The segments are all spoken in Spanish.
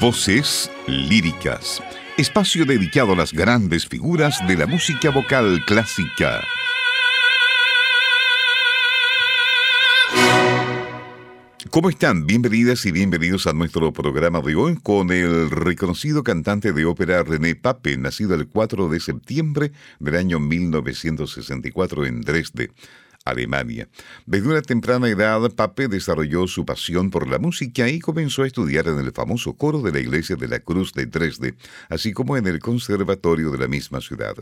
Voces líricas. Espacio dedicado a las grandes figuras de la música vocal clásica. ¿Cómo están? Bienvenidas y bienvenidos a nuestro programa de hoy con el reconocido cantante de ópera René Pape, nacido el 4 de septiembre del año 1964 en Dresde. Alemania. Desde una temprana edad, Pape desarrolló su pasión por la música y comenzó a estudiar en el famoso coro de la Iglesia de la Cruz de Dresde, así como en el conservatorio de la misma ciudad.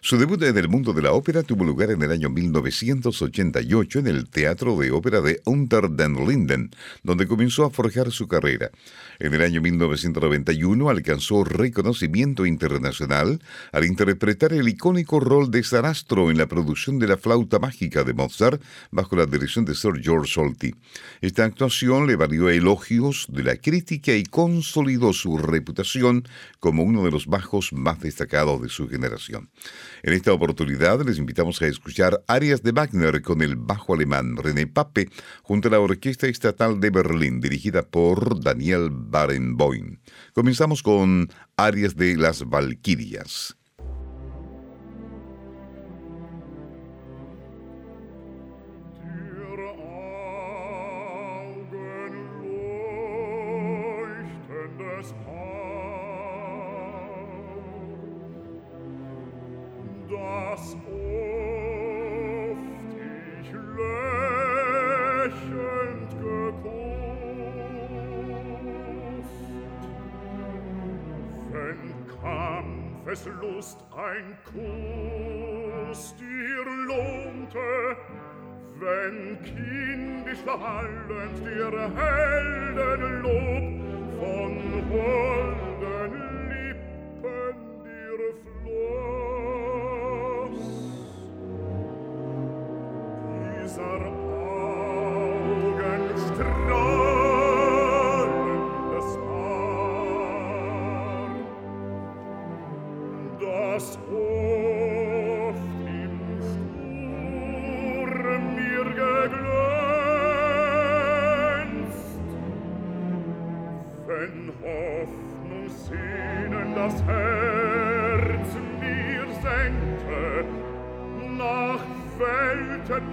Su debut en el mundo de la ópera tuvo lugar en el año 1988 en el Teatro de Ópera de Unter den Linden, donde comenzó a forjar su carrera. En el año 1991 alcanzó reconocimiento internacional al interpretar el icónico rol de Sarastro en la producción de la flauta mágica de Mozart bajo la dirección de Sir George Solti. Esta actuación le valió elogios de la crítica y consolidó su reputación como uno de los bajos más destacados de su generación. En esta oportunidad les invitamos a escuchar arias de Wagner con el bajo alemán René Pape junto a la Orquesta Estatal de Berlín dirigida por Daniel Barenboim. Comenzamos con arias de las Valquirias. Lust ein Kuss dir lohnte, wenn kindisch lallend dir Heldenlob von Wohl wenn Hoffnung sehnen das Herz mir senkte, nach Welten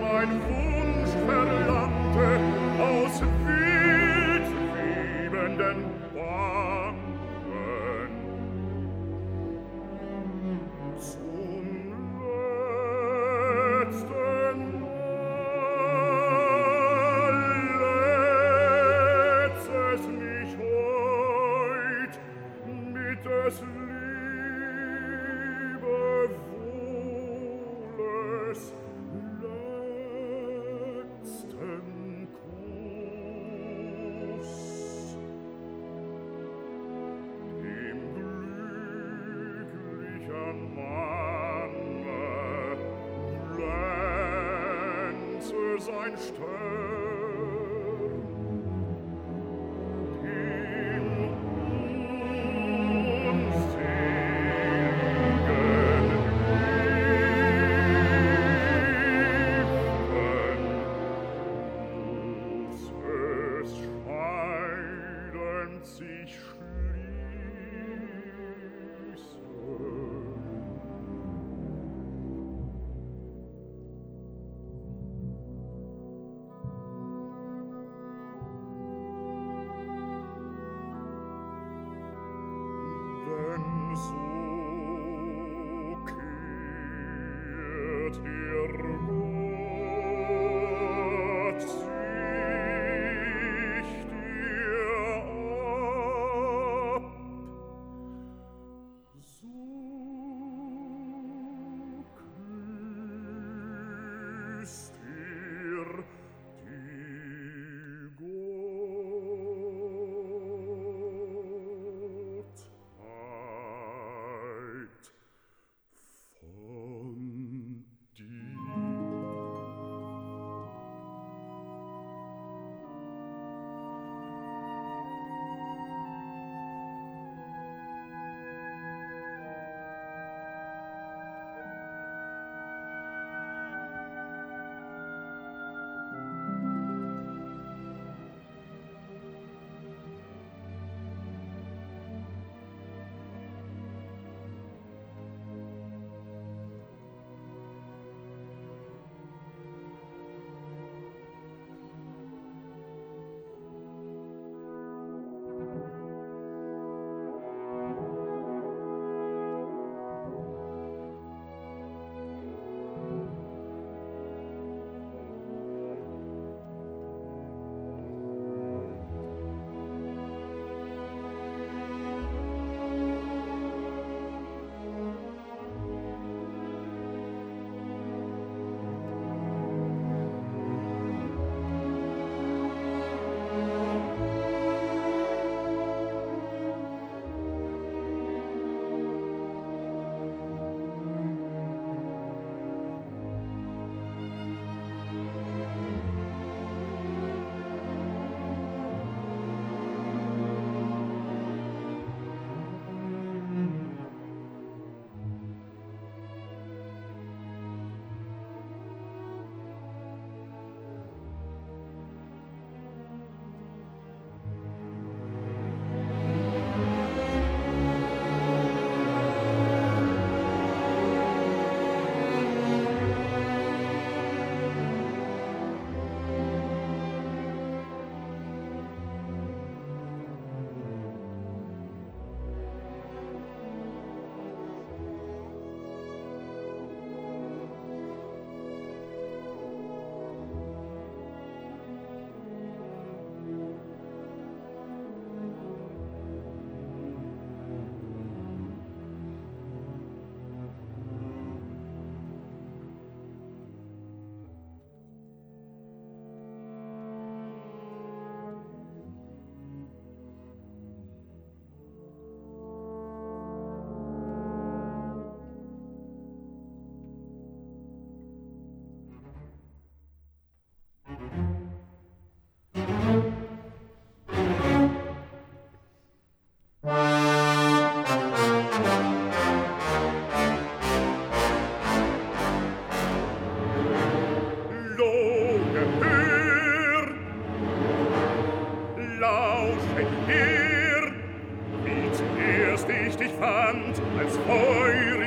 mein Wunsch verlangte, aus sein Stern.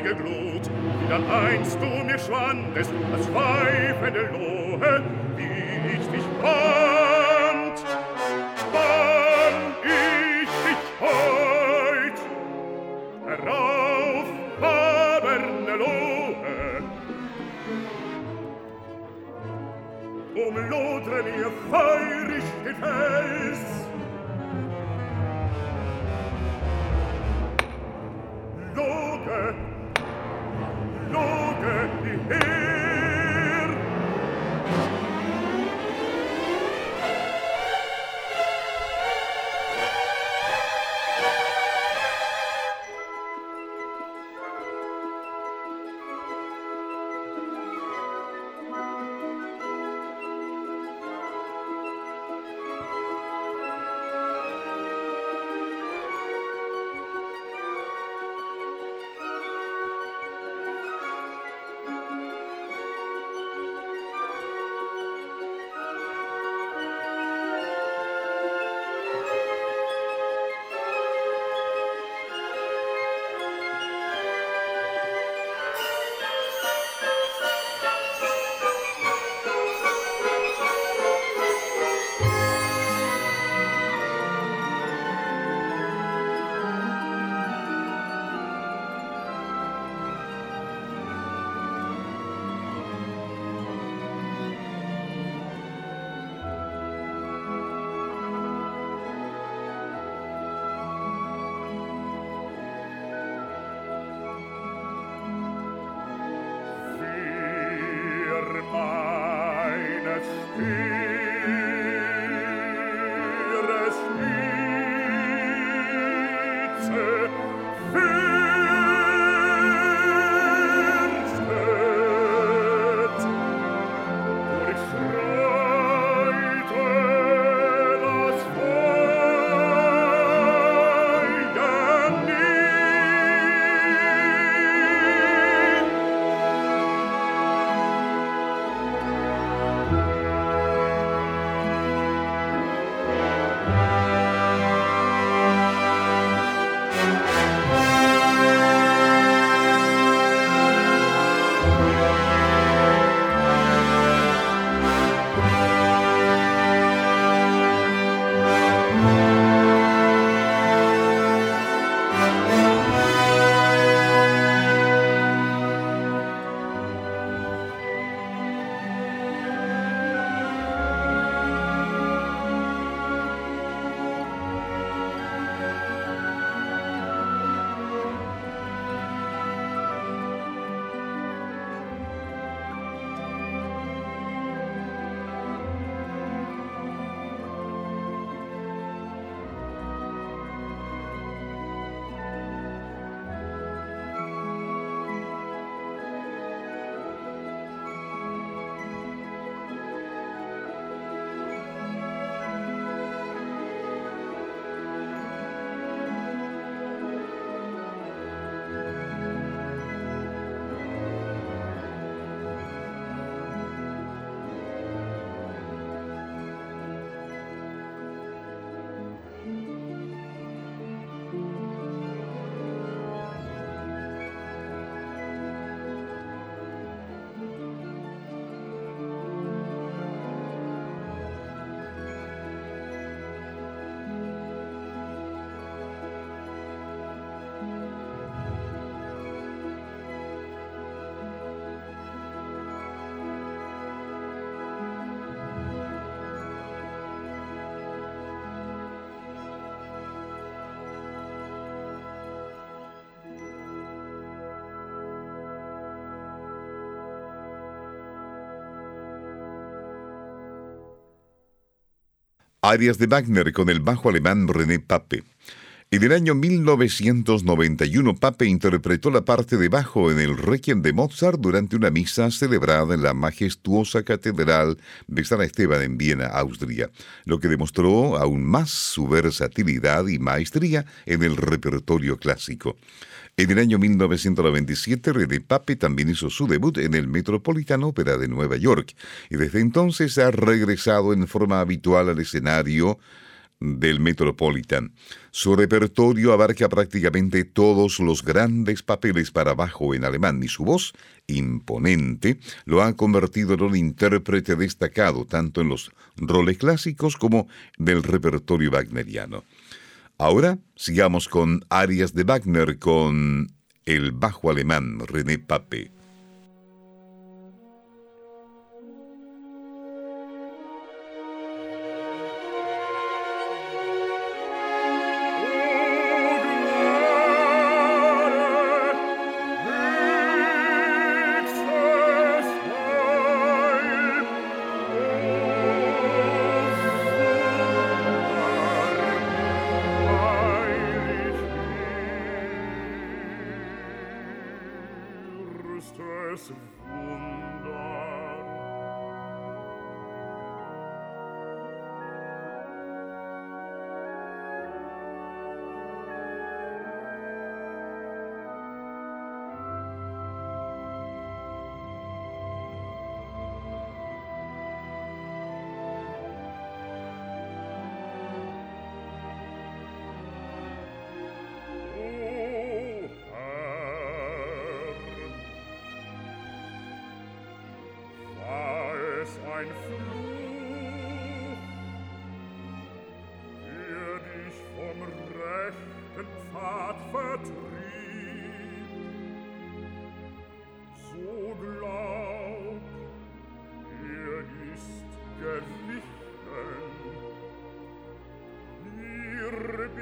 heilige Glut, wie dann einst du mir schwandest, als pfeifende Lohe, wie ich dich fand, wann ich dich heut herauf haberne Lohe. Umlodre mir feurig den Feld, Arias de Wagner con el bajo alemán René Pape. En el año 1991, Pape interpretó la parte de bajo en el Requiem de Mozart durante una misa celebrada en la majestuosa Catedral de San Esteban en Viena, Austria, lo que demostró aún más su versatilidad y maestría en el repertorio clásico. En el año 1997, René Pape también hizo su debut en el Metropolitan Opera de Nueva York y desde entonces ha regresado en forma habitual al escenario del Metropolitan. Su repertorio abarca prácticamente todos los grandes papeles para bajo en alemán y su voz, imponente, lo ha convertido en un intérprete destacado tanto en los roles clásicos como del repertorio wagneriano. Ahora sigamos con arias de Wagner con el bajo alemán René Pape.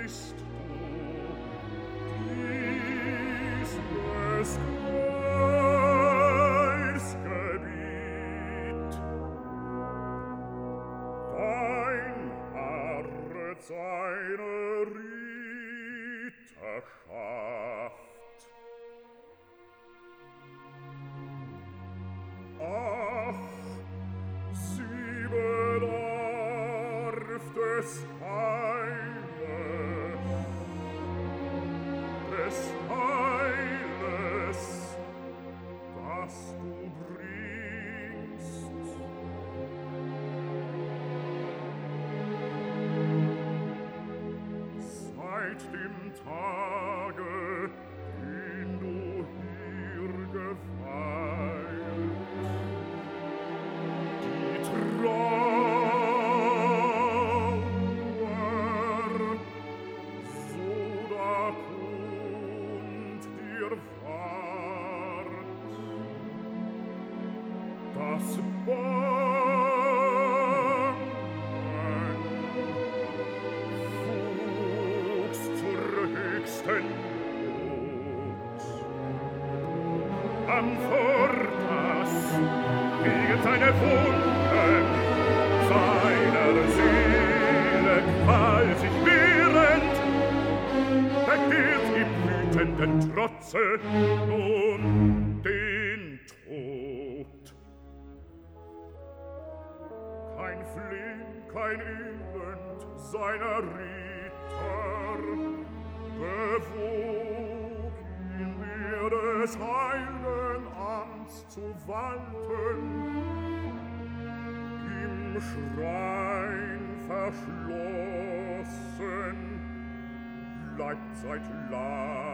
First. verlasse nun den Tod. Kein Flehen, kein Elend seiner Ritter bewog ihn mir des heilen Amts zu walten. Im Schrein verschlossen bleibt seit lang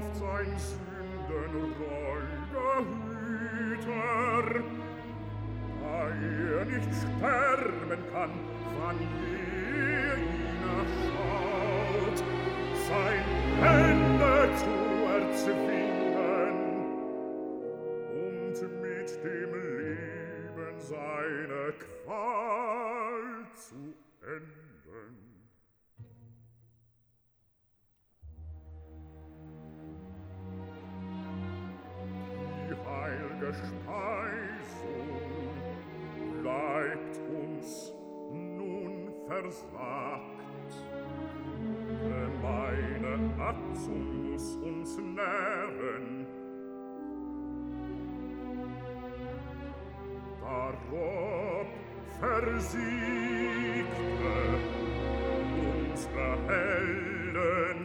oft sein Sünden Hüter, da er nicht sterben kann, wann ihr ihn erschaut, sein Ende zu erzwingen und mit dem Leben seine Qual zu enden. Speisung bleibt uns nun versagt. Gemeine Atzung muss uns nähren. Darob versiegte unsere Helden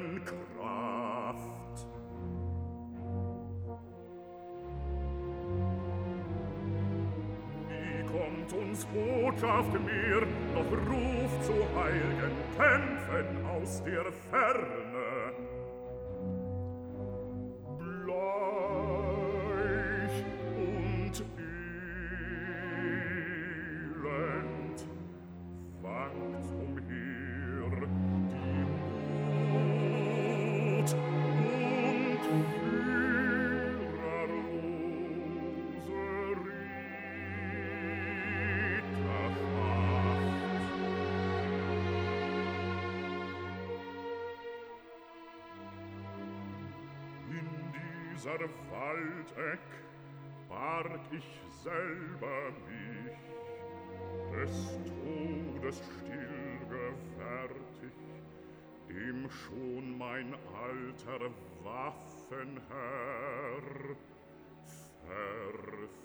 Botschaft mir noch Ruf zu heilgen Kämpfen aus der Ferne. Dieser Waldeck barg ich selber mich, des Todes still dem schon mein alter Waffenherr verfiel.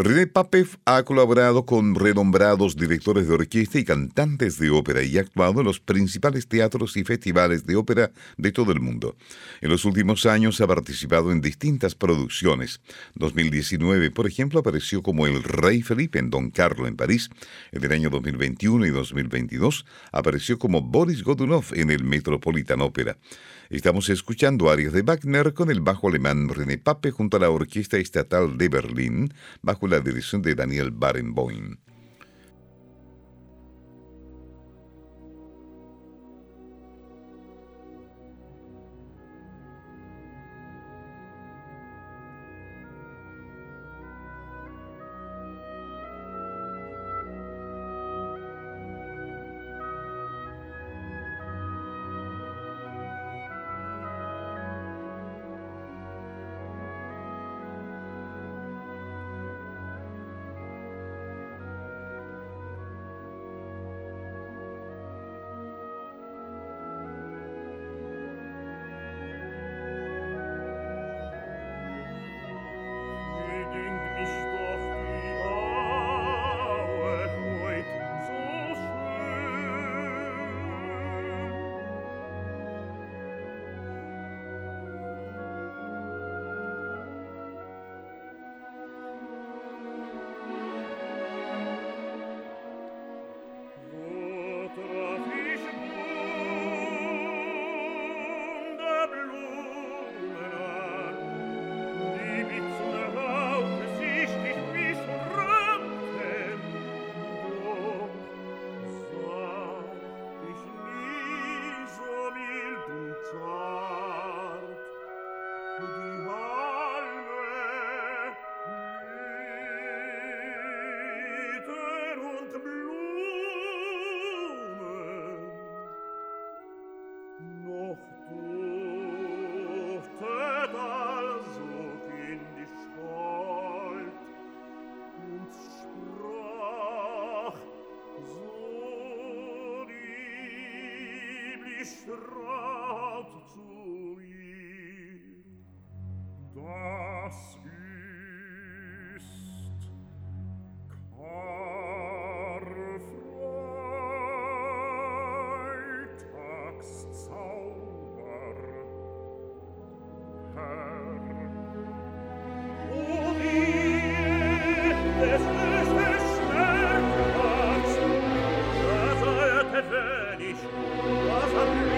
René Papev ha colaborado con renombrados directores de orquesta y cantantes de ópera y ha actuado en los principales teatros y festivales de ópera de todo el mundo. En los últimos años ha participado en distintas producciones. 2019, por ejemplo, apareció como el Rey Felipe en Don Carlo en París. En el año 2021 y 2022 apareció como Boris Godunov en el Metropolitan Opera. Estamos escuchando arias de Wagner con el bajo alemán René Pape junto a la Orquesta Estatal de Berlín bajo la dirección de Daniel Barenboim. Please.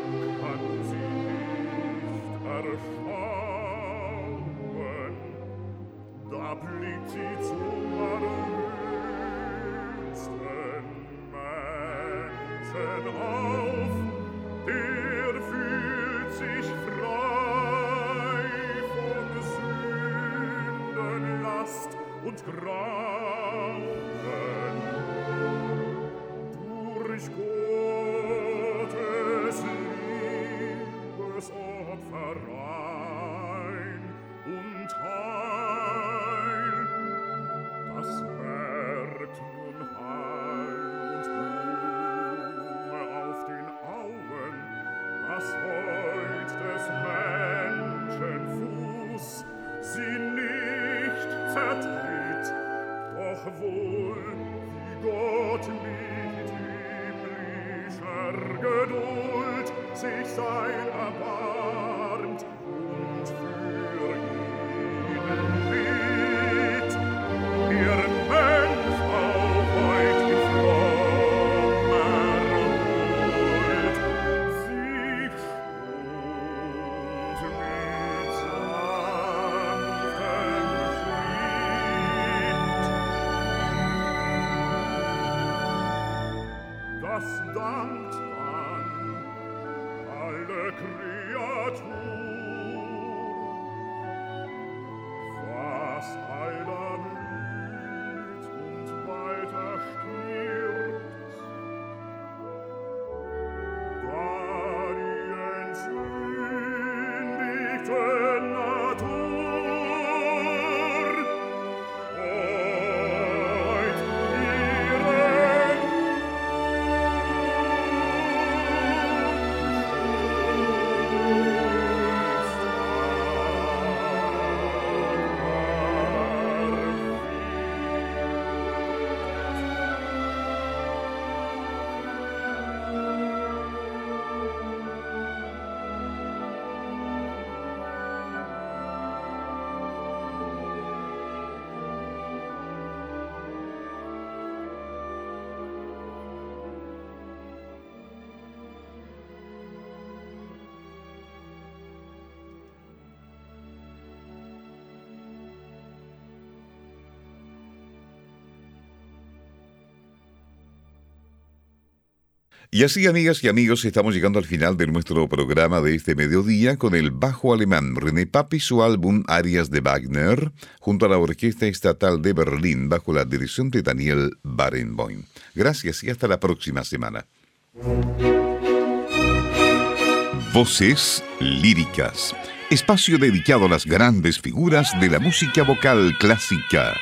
erschauen, da blickt sie zum allerhöchsten Menschen auf, der fühlt sich frei von Sünden, Last und Grauen. Durch Gott was heut des Menschen Fuß sie nicht zertritt, doch wohl wie Gott mit himmlischer Geduld sich sein erbarmt. Y así, amigas y amigos, estamos llegando al final de nuestro programa de este mediodía con el bajo alemán René Papi, su álbum Arias de Wagner, junto a la Orquesta Estatal de Berlín, bajo la dirección de Daniel Barenboim. Gracias y hasta la próxima semana. Voces líricas. Espacio dedicado a las grandes figuras de la música vocal clásica.